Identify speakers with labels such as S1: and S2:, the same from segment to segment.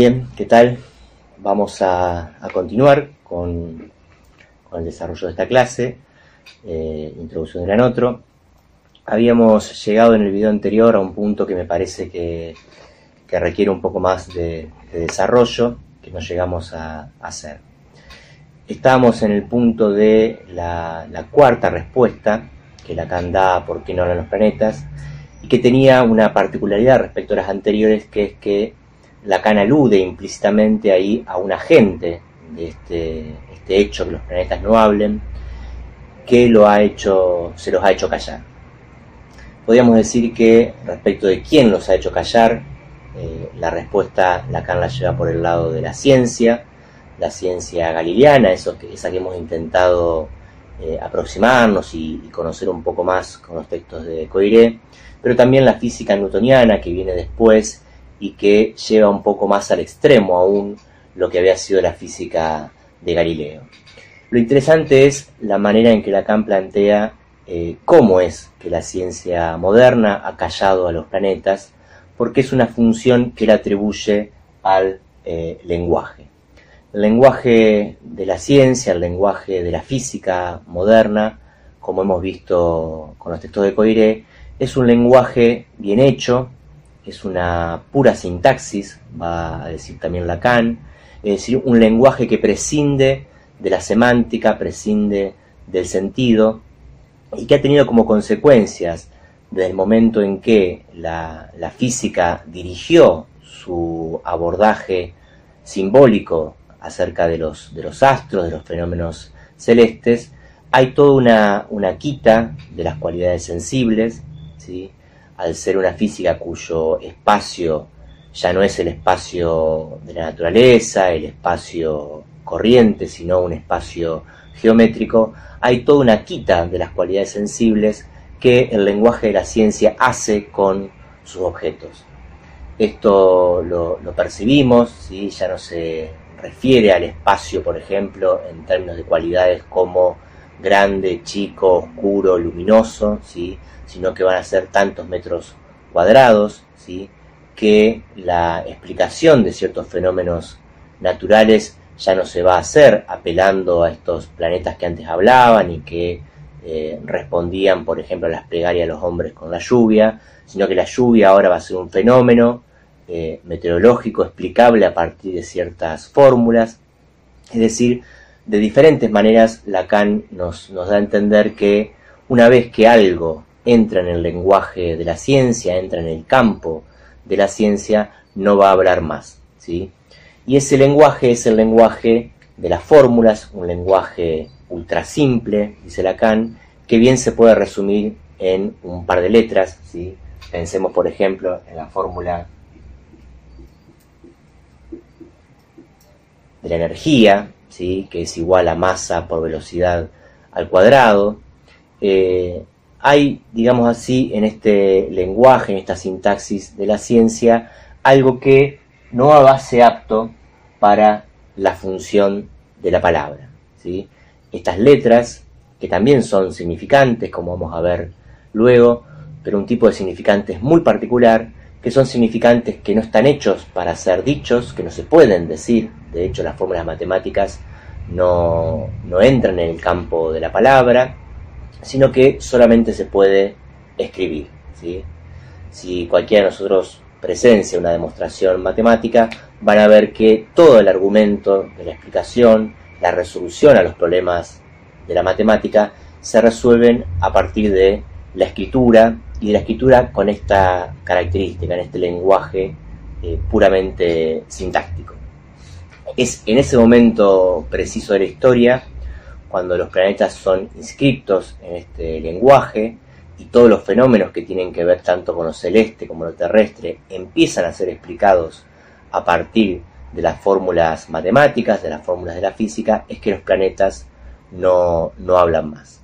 S1: Bien, ¿qué tal? Vamos a, continuar con, el desarrollo de esta clase, eh, introducción de la otro. Habíamos llegado en el video anterior a un punto que me parece que, requiere un poco más de, desarrollo, que no llegamos a, hacer. Estábamos en el punto de la, cuarta respuesta que Lacan da por qué no hablan los planetas, y que tenía una particularidad respecto a las anteriores, que es que Lacan alude implícitamente ahí a un agente de este, este, hecho que los planetas no hablen, que lo ha hecho, se los ha hecho callar. Podríamos decir que respecto de quién los ha hecho callar, eh, la respuesta Lacan la lleva por el lado de la ciencia, la ciencia galileana, eso esa que hemos intentado eh, aproximarnos y, y, conocer un poco más con los textos de Coiré, pero también la física newtoniana que viene después y que lleva un poco más al extremo aún lo que había sido la física de Galileo. Lo interesante es la manera en que Lacan plantea eh, cómo es que la ciencia moderna ha callado a los planetas, porque es una función que él atribuye al eh, lenguaje. El lenguaje de la ciencia, el lenguaje de la física moderna, como hemos visto con los textos de Coiré, es un lenguaje bien hecho, es una pura sintaxis, va a decir también Lacan, es decir, un lenguaje que prescinde de la semántica, prescinde del sentido, y que ha tenido como consecuencias desde el momento en que la, física dirigió su abordaje simbólico acerca de los, de los astros, de los fenómenos celestes, hay toda una, una quita de las cualidades sensibles, ¿sí? Al ser una física cuyo espacio ya no es el espacio de la naturaleza, el espacio corriente, sino un espacio geométrico, hay toda una quita de las cualidades sensibles que el lenguaje de la ciencia hace con sus objetos. Esto lo, percibimos, ¿sí? ya no se refiere al espacio, por ejemplo, en términos de cualidades como grande, chico, oscuro, luminoso, ¿sí? sino que van a ser tantos metros cuadrados, ¿sí? que la explicación de ciertos fenómenos naturales ya no se va a hacer apelando a estos planetas que antes hablaban y que eh, respondían, por ejemplo, a las plegarias de los hombres con la lluvia, sino que la lluvia ahora va a ser un fenómeno eh, meteorológico explicable a partir de ciertas fórmulas. Es decir, de diferentes maneras Lacan nos, nos da a entender que una vez que algo entra en el lenguaje de la ciencia, entra en el campo de la ciencia, no va a hablar más. ¿sí? Y ese lenguaje es el lenguaje de las fórmulas, un lenguaje ultra simple, dice Lacan, que bien se puede resumir en un par de letras. ¿sí? Pensemos, por ejemplo, en la fórmula de la energía, ¿sí? que es igual a masa por velocidad al cuadrado. Eh, hay, digamos así, en este lenguaje, en esta sintaxis de la ciencia, algo que no ser apto para la función de la palabra. ¿sí? Estas letras, que también son significantes, como vamos a ver luego, pero un tipo de significantes muy particular, que son significantes que no están hechos para ser dichos, que no se pueden decir, de hecho las fórmulas matemáticas no, no entran en el campo de la palabra, sino que solamente se puede escribir. Si cualquiera de nosotros presencia una demostración matemática, van a ver que todo el argumento de la explicación, la resolución a los problemas de la matemática, se resuelven a partir de la escritura y la escritura con esta característica, en este lenguaje eh, puramente sintáctico. Es en ese momento preciso de la historia cuando los planetas son inscriptos en este lenguaje y todos los fenómenos que tienen que ver tanto con lo celeste como lo terrestre empiezan a ser explicados a partir de las fórmulas matemáticas, de las fórmulas de la física, es que los planetas no, hablan más.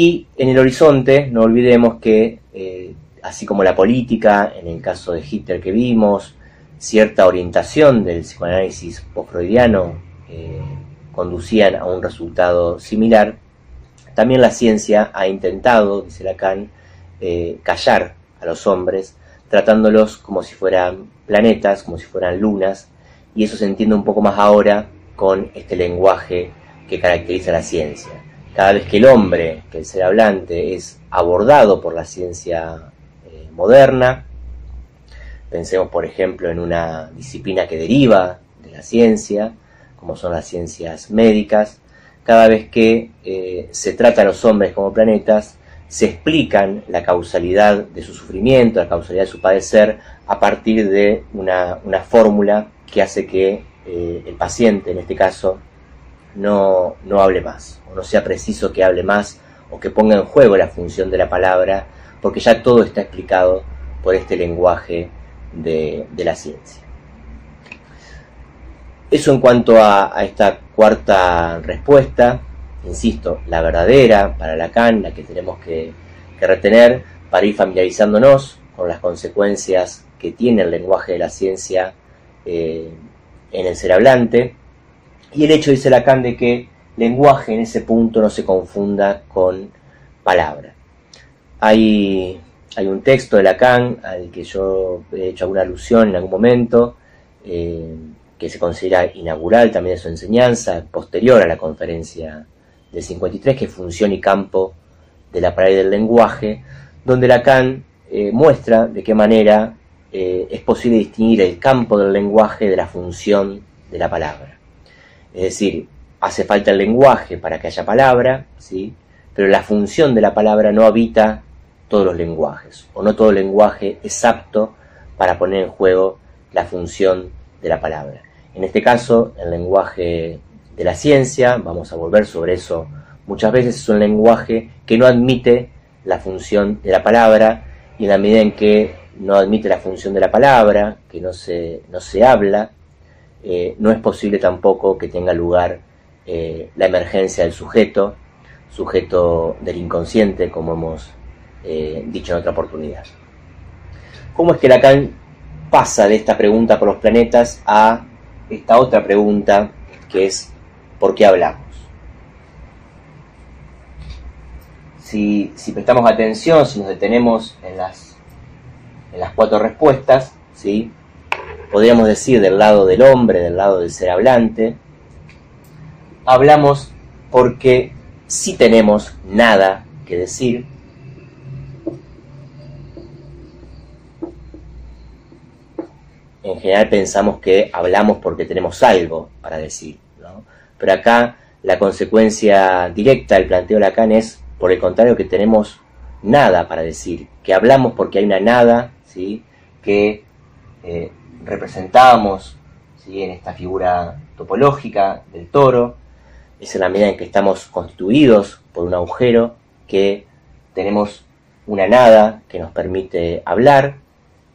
S1: Y en el horizonte no olvidemos que, eh, así como la política, en el caso de Hitler que vimos, cierta orientación del psicoanálisis post-freudiano eh, conducían a un resultado similar, también la ciencia ha intentado, dice Lacan, eh, callar a los hombres, tratándolos como si fueran planetas, como si fueran lunas, y eso se entiende un poco más ahora con este lenguaje que caracteriza la ciencia. Cada vez que el hombre, que el ser hablante, es abordado por la ciencia eh, moderna, pensemos por ejemplo en una disciplina que deriva de la ciencia, como son las ciencias médicas, cada vez que eh, se trata a los hombres como planetas, se explican la causalidad de su sufrimiento, la causalidad de su padecer, a partir de una, fórmula que hace que eh, el paciente, en este caso, no, no hable más, o no sea preciso que hable más, o que ponga en juego la función de la palabra, porque ya todo está explicado por este lenguaje de, la ciencia. Eso en cuanto a, esta cuarta respuesta, insisto, la verdadera para Lacan, la que tenemos que, retener para ir familiarizándonos con las consecuencias que tiene el lenguaje de la ciencia eh, en el ser hablante, y el hecho, dice Lacan, de que lenguaje en ese punto no se confunda con palabra. Hay, un texto de Lacan al que yo he hecho alguna alusión en algún momento, eh, que se considera inaugural también de su enseñanza, posterior a la conferencia del 53, que es Función y Campo de la Palabra del Lenguaje, donde Lacan eh, muestra de qué manera eh, es posible distinguir el campo del lenguaje de la función de la palabra. Es decir, hace falta el lenguaje para que haya palabra, ¿sí? pero la función de la palabra no habita todos los lenguajes, o no todo lenguaje es apto para poner en juego la función de la palabra. En este caso, el lenguaje de la ciencia, vamos a volver sobre eso muchas veces, es un lenguaje que no admite la función de la palabra, y en la medida en que no admite la función de la palabra, que no se, no se habla, eh, no es posible tampoco que tenga lugar eh, la emergencia del sujeto, sujeto del inconsciente, como hemos eh, dicho en otra oportunidad. ¿Cómo es que Lacan pasa de esta pregunta por los planetas a esta otra pregunta que es ¿por qué hablamos? Si, si prestamos atención, si nos detenemos en las, en las cuatro respuestas, ¿sí? Podríamos decir del lado del hombre, del lado del ser hablante, hablamos porque si tenemos nada que decir, en general pensamos que hablamos porque tenemos algo para decir, pero acá la consecuencia directa del planteo de Lacan es, por el contrario, que tenemos nada para decir, que hablamos porque hay una nada, ¿sí? que eh, representamos en esta figura topológica del toro, es en la medida en que estamos constituidos por un agujero que tenemos una nada que nos permite hablar,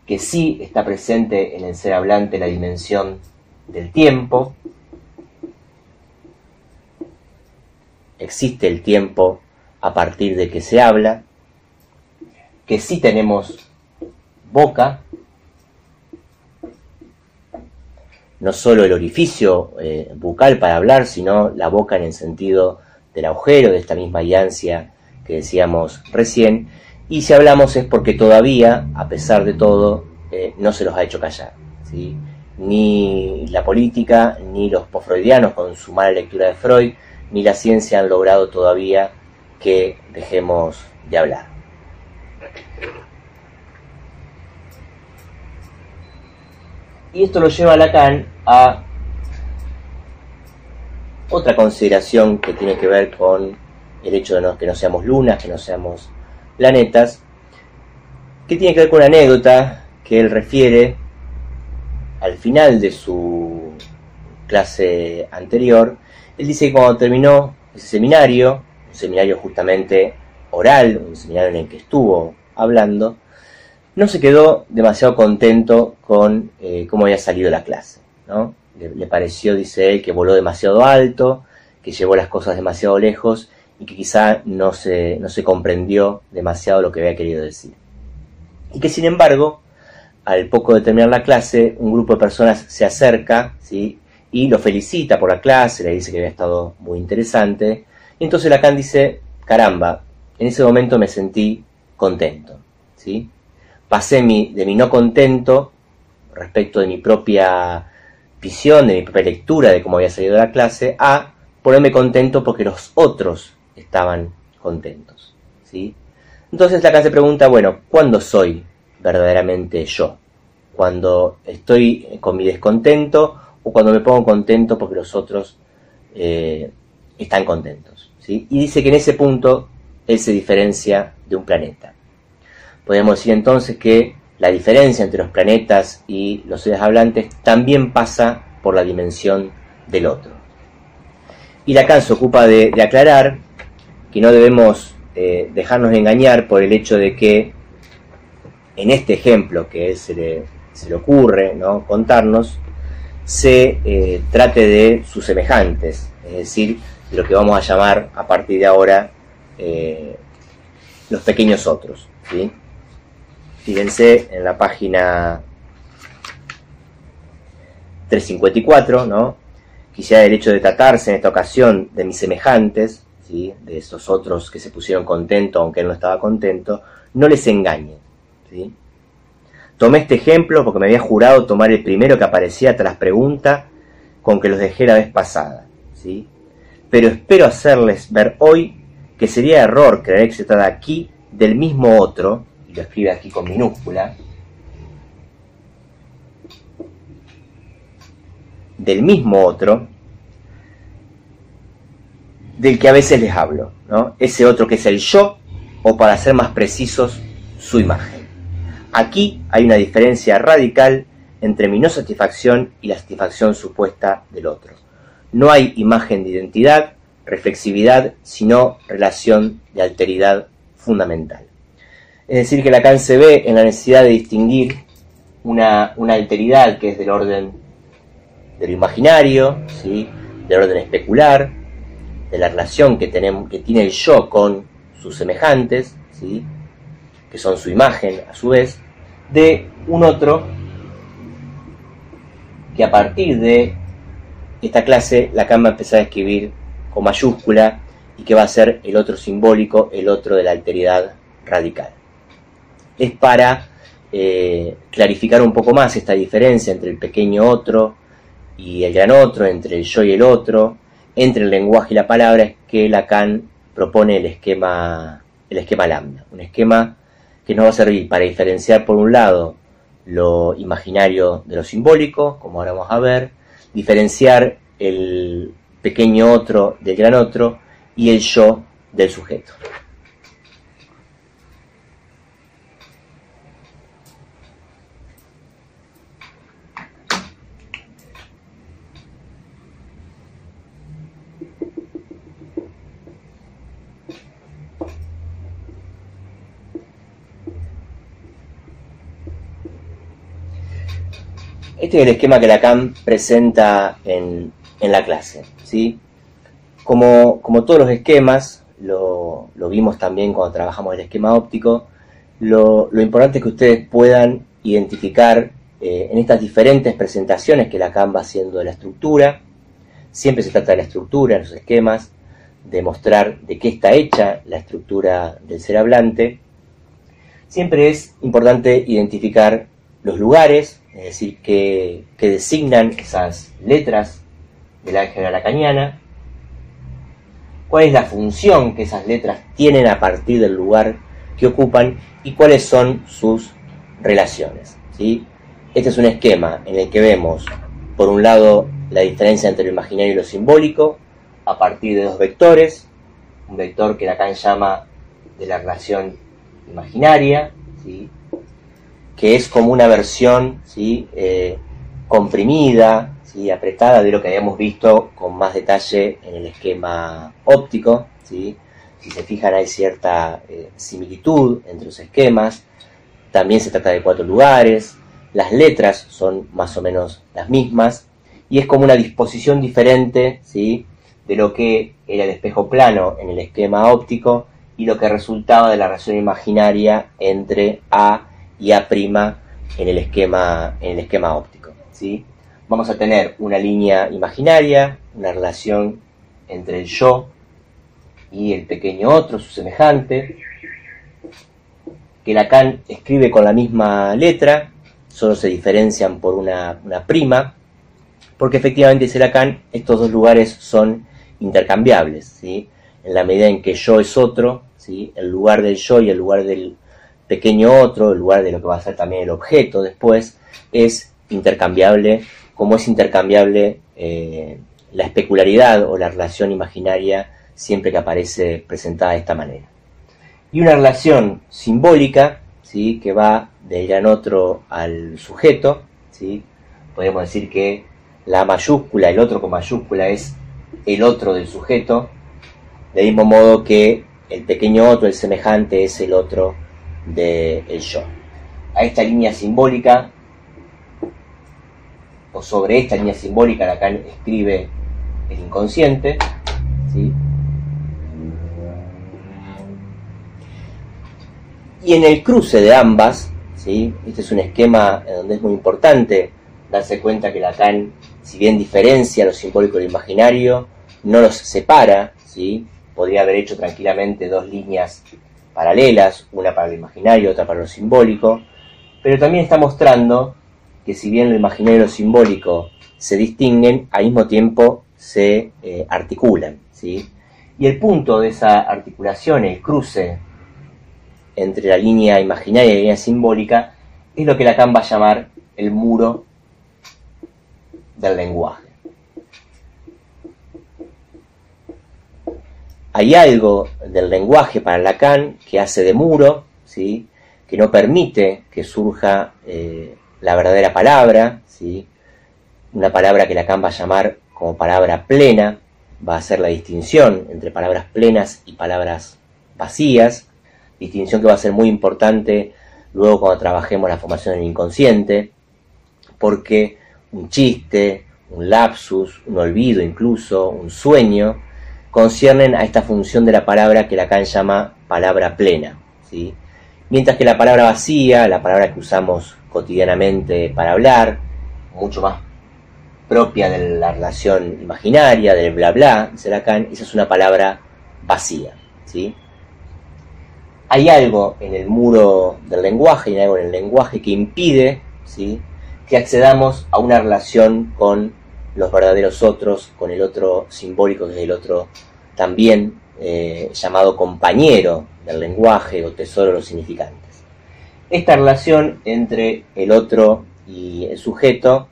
S1: que sí está presente en el ser hablante la dimensión del tiempo, existe el tiempo a partir de que se habla, que sí tenemos boca, no solo el orificio eh, bucal para hablar, sino la boca en el sentido del agujero, de esta misma iansia que decíamos recién. Y si hablamos es porque todavía, a pesar de todo, eh, no se los ha hecho callar. ¿sí? Ni la política, ni los posfreudianos con su mala lectura de Freud, ni la ciencia han logrado todavía que dejemos de hablar. Y esto lo lleva a Lacan a otra consideración que tiene que ver con el hecho de que no seamos lunas, que no seamos planetas, que tiene que ver con una anécdota que él refiere al final de su clase anterior. Él dice que cuando terminó ese seminario, un seminario justamente oral, un seminario en el que estuvo hablando, no se quedó demasiado contento con eh, cómo había salido la clase. ¿no? Le, pareció, dice él, que voló demasiado alto, que llevó las cosas demasiado lejos y que quizá no se, no se comprendió demasiado lo que había querido decir. Y que sin embargo, al poco de terminar la clase, un grupo de personas se acerca ¿sí? y lo felicita por la clase, le dice que había estado muy interesante. Y entonces Lacan dice, caramba, en ese momento me sentí contento. ¿sí? Pasé de mi no contento respecto de mi propia visión, de mi propia lectura de cómo había salido la clase, a ponerme contento porque los otros estaban contentos. ¿sí? Entonces la se pregunta, bueno, ¿cuándo soy verdaderamente yo? ¿Cuando estoy con mi descontento o cuando me pongo contento porque los otros eh, están contentos? ¿sí? Y dice que en ese punto él se diferencia de un planeta. Podemos decir entonces que la diferencia entre los planetas y los seres hablantes también pasa por la dimensión del otro. Y Lacan se ocupa de, aclarar que no debemos eh, dejarnos engañar por el hecho de que en este ejemplo que se le, se le ocurre ¿no? contarnos, se eh, trate de sus semejantes, es decir, de lo que vamos a llamar a partir de ahora eh, los pequeños otros. ¿sí? Fíjense en la página 354, ¿no? Quisiera el hecho de tratarse en esta ocasión de mis semejantes, ¿sí? de esos otros que se pusieron contentos aunque él no estaba contento, no les engañen. ¿sí? Tomé este ejemplo porque me había jurado tomar el primero que aparecía tras pregunta con que los dejé la vez pasada. ¿sí? Pero espero hacerles ver hoy que sería error creer que se trata aquí del mismo otro lo escribe aquí con minúscula, del mismo otro, del que a veces les hablo, ¿no? Ese otro que es el yo, o para ser más precisos, su imagen. Aquí hay una diferencia radical entre mi no satisfacción y la satisfacción supuesta del otro. No hay imagen de identidad, reflexividad, sino relación de alteridad fundamental. Es decir, que Lacan se ve en la necesidad de distinguir una, alteridad que es del orden de lo imaginario, ¿sí? del orden especular, de la relación que, tenemos, que tiene el yo con sus semejantes, ¿sí? que son su imagen a su vez, de un otro que a partir de esta clase Lacan va a empezar a escribir con mayúscula y que va a ser el otro simbólico, el otro de la alteridad radical es para eh, clarificar un poco más esta diferencia entre el pequeño otro y el gran otro, entre el yo y el otro, entre el lenguaje y la palabra, es que Lacan propone el esquema, el esquema lambda, un esquema que nos va a servir para diferenciar por un lado lo imaginario de lo simbólico, como ahora vamos a ver, diferenciar el pequeño otro del gran otro y el yo del sujeto. Este es el esquema que Lacan presenta en, la clase. ¿sí? Como, todos los esquemas, lo, vimos también cuando trabajamos el esquema óptico, lo, importante es que ustedes puedan identificar eh, en estas diferentes presentaciones que Lacan va haciendo de la estructura, siempre se trata de la estructura en los esquemas, de mostrar de qué está hecha la estructura del ser hablante, siempre es importante identificar los lugares, es decir, que, designan esas letras del álgebra lacaniana, cuál es la función que esas letras tienen a partir del lugar que ocupan y cuáles son sus relaciones. ¿sí? Este es un esquema en el que vemos, por un lado, la diferencia entre lo imaginario y lo simbólico, a partir de dos vectores, un vector que Lacan llama de la relación imaginaria, ¿sí? Que es como una versión ¿sí? Eh, comprimida, ¿sí? apretada de lo que habíamos visto con más detalle en el esquema óptico. ¿sí? Si se fijan hay cierta eh, similitud entre los esquemas. También se trata de cuatro lugares. Las letras son más o menos las mismas. Y es como una disposición diferente ¿sí? de lo que era el espejo plano en el esquema óptico y lo que resultaba de la relación imaginaria entre A y A' en el esquema, en el esquema óptico. ¿sí? Vamos a tener una línea imaginaria, una relación entre el yo y el pequeño otro, su semejante, que Lacan escribe con la misma letra, solo se diferencian por una, prima. porque efectivamente, dice Lacan, estos dos lugares son intercambiables, ¿sí? en la medida en que yo es otro, ¿sí? el lugar del yo y el lugar del pequeño otro, el lugar de lo que va a ser también el objeto después, es intercambiable, como es intercambiable eh, la especularidad o la relación imaginaria siempre que aparece presentada de esta manera. Y una relación simbólica, ¿sí? que va del gran otro al sujeto, ¿sí? podemos decir que la mayúscula, el otro con mayúscula es el otro del sujeto, del mismo modo que el pequeño otro, el semejante, es el otro del yo. A esta línea simbólica, o sobre esta línea simbólica, Lacan escribe el inconsciente, Y en el cruce de ambas, ¿sí? este es un esquema donde es muy importante darse cuenta que Lacan, si bien diferencia lo simbólico y lo imaginario, no los separa, ¿sí? podría haber hecho tranquilamente dos líneas paralelas, una para lo imaginario, otra para lo simbólico, pero también está mostrando que si bien lo imaginario y lo simbólico se distinguen, al mismo tiempo se eh, articulan. ¿sí? Y el punto de esa articulación, el cruce entre la línea imaginaria y la línea simbólica, es lo que Lacan va a llamar el muro del lenguaje. Hay algo del lenguaje para Lacan que hace de muro, ¿sí? que no permite que surja eh, la verdadera palabra, ¿sí? una palabra que Lacan va a llamar como palabra plena, va a ser la distinción entre palabras plenas y palabras vacías, distinción que va a ser muy importante luego cuando trabajemos la formación del inconsciente, porque un chiste, un lapsus, un olvido incluso, un sueño, conciernen a esta función de la palabra que Lacan llama palabra plena. ¿sí? Mientras que la palabra vacía, la palabra que usamos cotidianamente para hablar, mucho más propia de la relación imaginaria, del bla bla, dice Lacan, esa es una palabra vacía. ¿sí? Hay algo en el muro del lenguaje, hay algo en el lenguaje que impide ¿sí? que accedamos a una relación con los verdaderos otros, con el otro simbólico que es el otro también eh, llamado compañero del lenguaje o tesoro de los significantes. Esta relación entre el otro y el sujeto,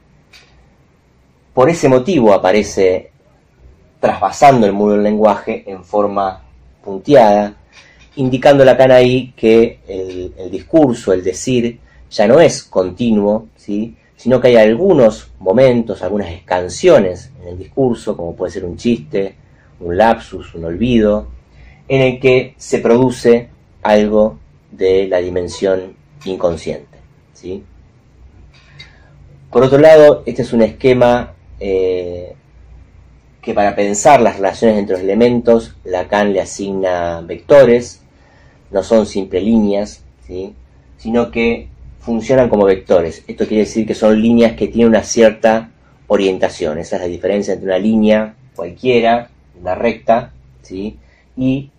S1: por ese motivo aparece trasvasando el muro del lenguaje en forma punteada, indicando Lacan ahí que el, el discurso, el decir, ya no es continuo, ¿sí? Sino que hay algunos momentos, algunas escansiones en el discurso, como puede ser un chiste, un lapsus, un olvido, en el que se produce algo de la dimensión inconsciente. ¿sí? Por otro lado, este es un esquema eh, que para pensar las relaciones entre los elementos, Lacan le asigna vectores, no son simples líneas, ¿sí? sino que funcionan como vectores. Esto quiere decir que son líneas que tienen una cierta orientación. Esa es la diferencia entre una línea cualquiera, una recta, ¿sí? y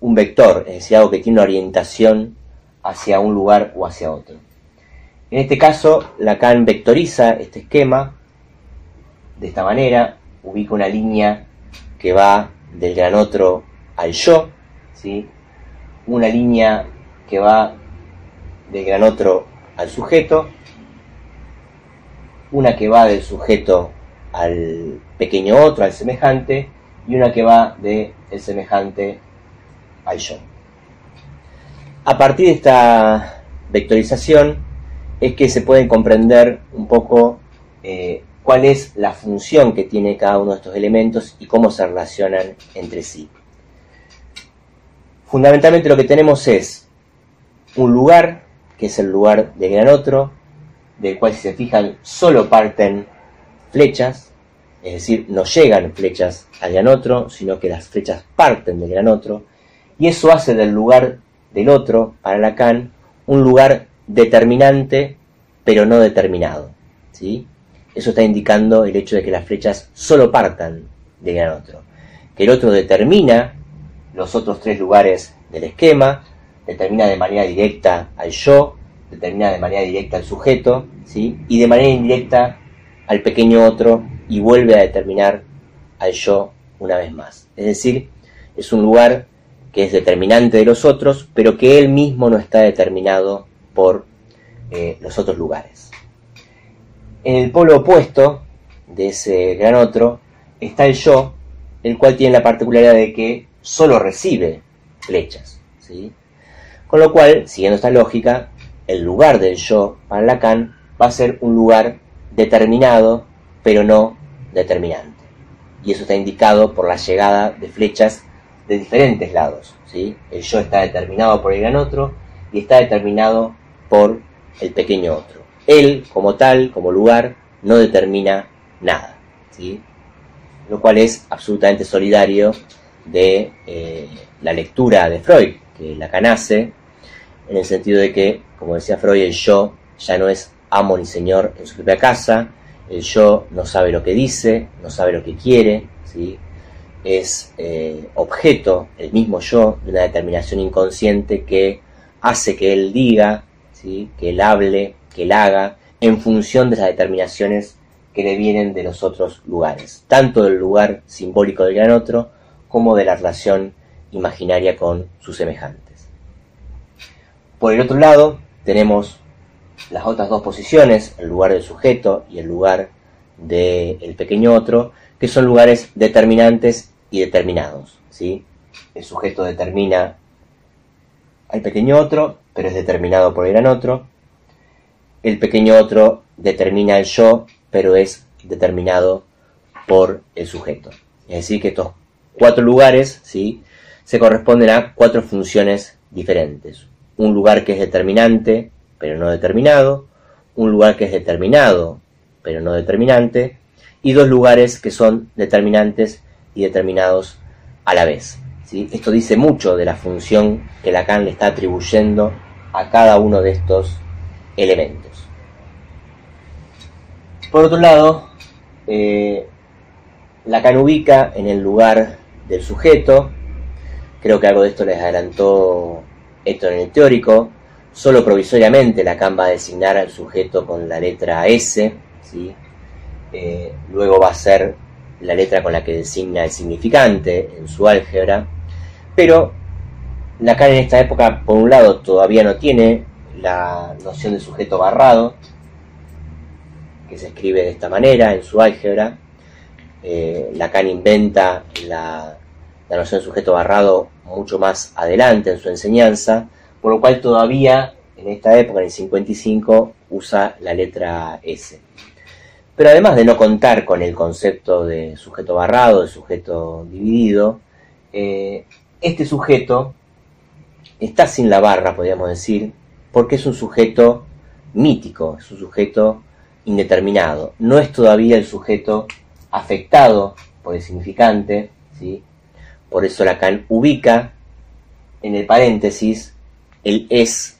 S1: un vector, es decir, algo que tiene una orientación hacia un lugar o hacia otro. En este caso, Lacan vectoriza este esquema de esta manera, ubica una línea que va del gran otro al yo, ¿sí? una línea que va del gran otro al sujeto, una que va del sujeto al pequeño otro, al semejante, y una que va del semejante al yo. A partir de esta vectorización es que se puede comprender un poco eh, cuál es la función que tiene cada uno de estos elementos y cómo se relacionan entre sí. Fundamentalmente lo que tenemos es un lugar que es el lugar del gran otro, del cual si se fijan solo parten flechas, es decir, no llegan flechas al gran otro, sino que las flechas parten del gran otro, y eso hace del lugar del otro, para Lacan, un lugar determinante, pero no determinado. ¿sí? Eso está indicando el hecho de que las flechas solo partan del gran otro, que el otro determina los otros tres lugares del esquema, determina de manera directa al yo, determina de manera directa al sujeto, ¿sí? y de manera indirecta al pequeño otro y vuelve a determinar al yo una vez más. Es decir, es un lugar que es determinante de los otros, pero que él mismo no está determinado por eh, los otros lugares. En el polo opuesto de ese gran otro está el yo, el cual tiene la particularidad de que solo recibe flechas. ¿sí? Con lo cual, siguiendo esta lógica, el lugar del yo para Lacan va a ser un lugar determinado, pero no determinante. Y eso está indicado por la llegada de flechas de diferentes lados. ¿sí? El yo está determinado por el gran otro y está determinado por el pequeño otro. Él, como tal, como lugar, no determina nada. ¿sí? Lo cual es absolutamente solidario de eh, la lectura de Freud, que Lacan hace, en el sentido de que, como decía Freud, el yo ya no es amo ni señor en su propia casa, el yo no sabe lo que dice, no sabe lo que quiere, ¿sí? es eh, objeto, el mismo yo, de una determinación inconsciente que hace que él diga, ¿sí? que él hable, que él haga, en función de las determinaciones que le vienen de los otros lugares, tanto del lugar simbólico del gran otro, como de la relación imaginaria con sus semejantes. Por el otro lado, tenemos las otras dos posiciones, el lugar del sujeto y el lugar del pequeño otro, que son lugares determinantes y determinados. ¿sí? El sujeto determina al pequeño otro, pero es determinado por el gran otro. El pequeño otro determina el yo, pero es determinado por el sujeto. Es decir, que estos cuatro lugares ¿sí? Se corresponden a cuatro funciones diferentes. Un lugar que es determinante, pero no determinado. Un lugar que es determinado, pero no determinante. Y dos lugares que son determinantes y determinados a la vez. Esto dice mucho de la función que Lacan le está atribuyendo a cada uno de estos elementos. Por otro lado, eh, Lacan ubica en el lugar del sujeto, creo que algo de esto les adelantó Héctor en el teórico, solo provisoriamente Lacan va a designar al sujeto con la letra S. Eh, luego va a ser la letra con la que designa el significante en su álgebra, pero Lacan en esta época, por un lado, todavía no tiene la noción de sujeto barrado, que se escribe de esta manera en su álgebra. Eh, Lacan inventa la, la noción de sujeto barrado mucho más adelante en su enseñanza, por lo cual todavía en esta época, en el 55, usa la letra S. Pero además de no contar con el concepto de sujeto barrado, de sujeto dividido, eh, este sujeto está sin la barra, podríamos decir, porque es un sujeto mítico, es un sujeto indeterminado. No es todavía el sujeto afectado por el significante, ¿sí? Por eso Lacan ubica en el paréntesis el es,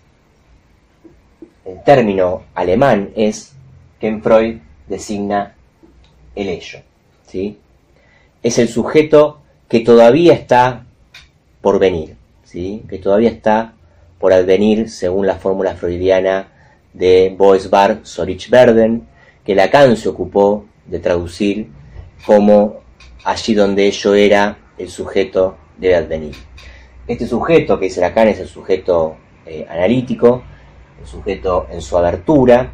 S1: el término alemán es, que en Freud designa el ello. ¿sí? Es el sujeto que todavía está por venir, ¿sí? que todavía está por advenir según la fórmula freudiana de Boesbar Sorich Verden, que Lacan se ocupó de traducir como allí donde ello era el sujeto debe advenir. Este sujeto que dice Lacan es el sujeto eh, analítico, el sujeto en su abertura,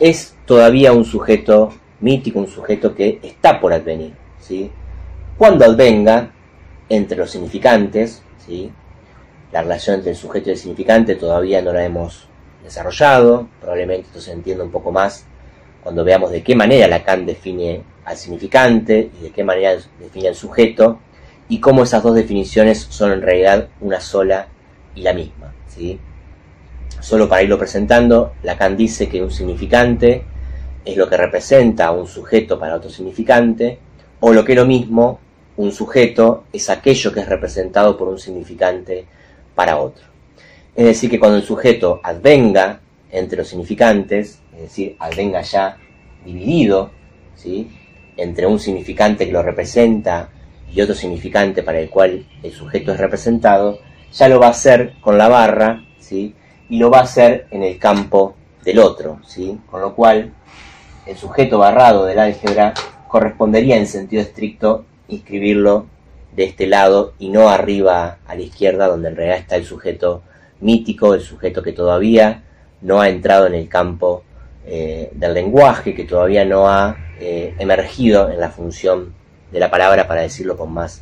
S1: es todavía un sujeto mítico, un sujeto que está por advenir. ¿sí? Cuando advenga entre los significantes, ¿sí? la relación entre el sujeto y el significante todavía no la hemos desarrollado, probablemente esto se entienda un poco más cuando veamos de qué manera Lacan define al significante y de qué manera define al sujeto y cómo esas dos definiciones son en realidad una sola y la misma. ¿sí? Solo para irlo presentando, Lacan dice que un significante es lo que representa a un sujeto para otro significante, o lo que es lo mismo, un sujeto es aquello que es representado por un significante para otro. Es decir, que cuando el sujeto advenga entre los significantes, es decir, advenga ya dividido, ¿sí? entre un significante que lo representa y otro significante para el cual el sujeto es representado, ya lo va a hacer con la barra, ¿sí? y lo va a hacer en el campo del otro, ¿sí? Con lo cual, el sujeto barrado del álgebra correspondería en sentido estricto inscribirlo de este lado y no arriba a la izquierda donde en realidad está el sujeto mítico, el sujeto que todavía no ha entrado en el campo eh, del lenguaje, que todavía no ha eh, emergido en la función de la palabra para decirlo con más,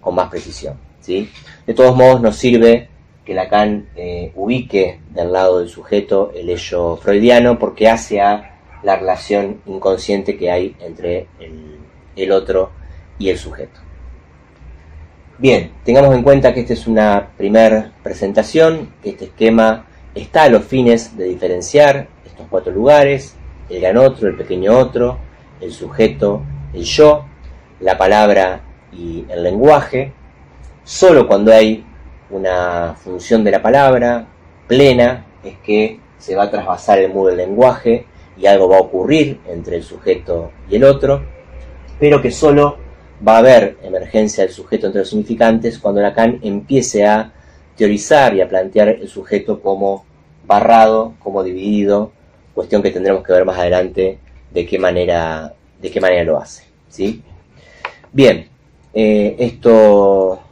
S1: con más precisión. ¿sí? De todos modos nos sirve que Lacan eh, ubique del lado del sujeto el ello freudiano porque hace a la relación inconsciente que hay entre el, el otro y el sujeto. Bien, tengamos en cuenta que esta es una primera presentación, que este esquema está a los fines de diferenciar estos cuatro lugares, el gran otro, el pequeño otro, el sujeto, el yo, la palabra y el lenguaje. Solo cuando hay una función de la palabra plena es que se va a trasvasar el muro del lenguaje y algo va a ocurrir entre el sujeto y el otro, pero que solo va a haber emergencia del sujeto entre los significantes cuando Lacan empiece a teorizar y a plantear el sujeto como barrado, como dividido, cuestión que tendremos que ver más adelante de qué manera, de qué manera lo hace. ¿sí? Bien, eh, esto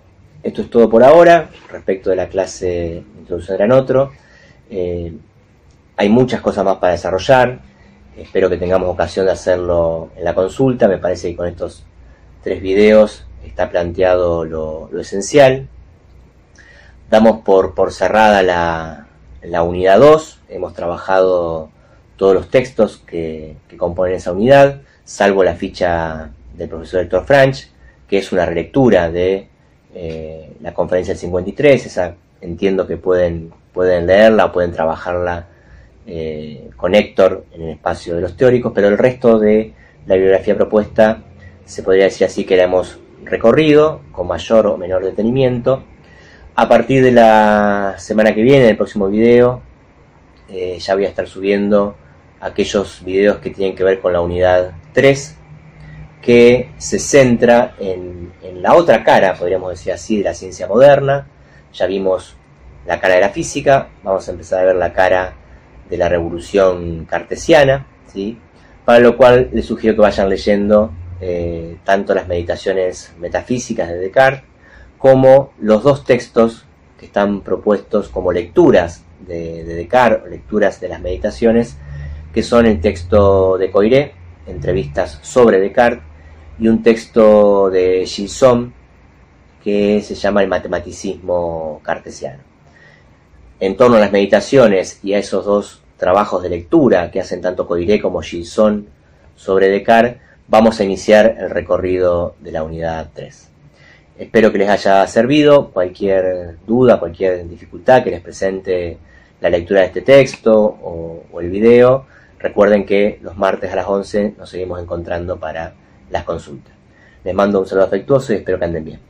S1: esto es todo por ahora respecto de la clase Introducción en otro. Eh, hay muchas cosas más para desarrollar. Espero que tengamos ocasión de hacerlo en la consulta. Me parece que con estos tres videos está planteado lo, esencial. Damos por, por cerrada la, la unidad 2. Hemos trabajado todos los textos que, componen esa unidad, salvo la ficha del profesor Héctor Franch, que es una relectura de eh, la conferencia del 53, esa entiendo que pueden, pueden leerla o pueden trabajarla eh, con Héctor en el espacio de los teóricos, pero el resto de la bibliografía propuesta se podría decir así que la hemos recorrido con mayor o menor detenimiento. A partir de la semana que viene, en el próximo video, eh, ya voy a estar subiendo aquellos videos que tienen que ver con la unidad 3, que se centra en, la otra cara, podríamos decir así, de la ciencia moderna. Ya vimos la cara de la física, vamos a empezar a ver la cara de la revolución cartesiana, ¿sí? para lo cual les sugiero que vayan leyendo eh, tanto las meditaciones metafísicas de Descartes como los dos textos que están propuestos como lecturas de, de Descartes, lecturas de las meditaciones, que son el texto de Coiré, entrevistas sobre Descartes, y un texto de Gilson que se llama El matematicismo cartesiano. En torno a las meditaciones y a esos dos trabajos de lectura que hacen tanto Coiré como Gilson sobre Descartes, vamos a iniciar el recorrido de la unidad 3. Espero que les haya servido. Cualquier duda, cualquier dificultad que les presente la lectura de este texto o, o el video, recuerden que los martes a las 11 nos seguimos encontrando para las consultas. Les mando un saludo afectuoso y espero que anden bien.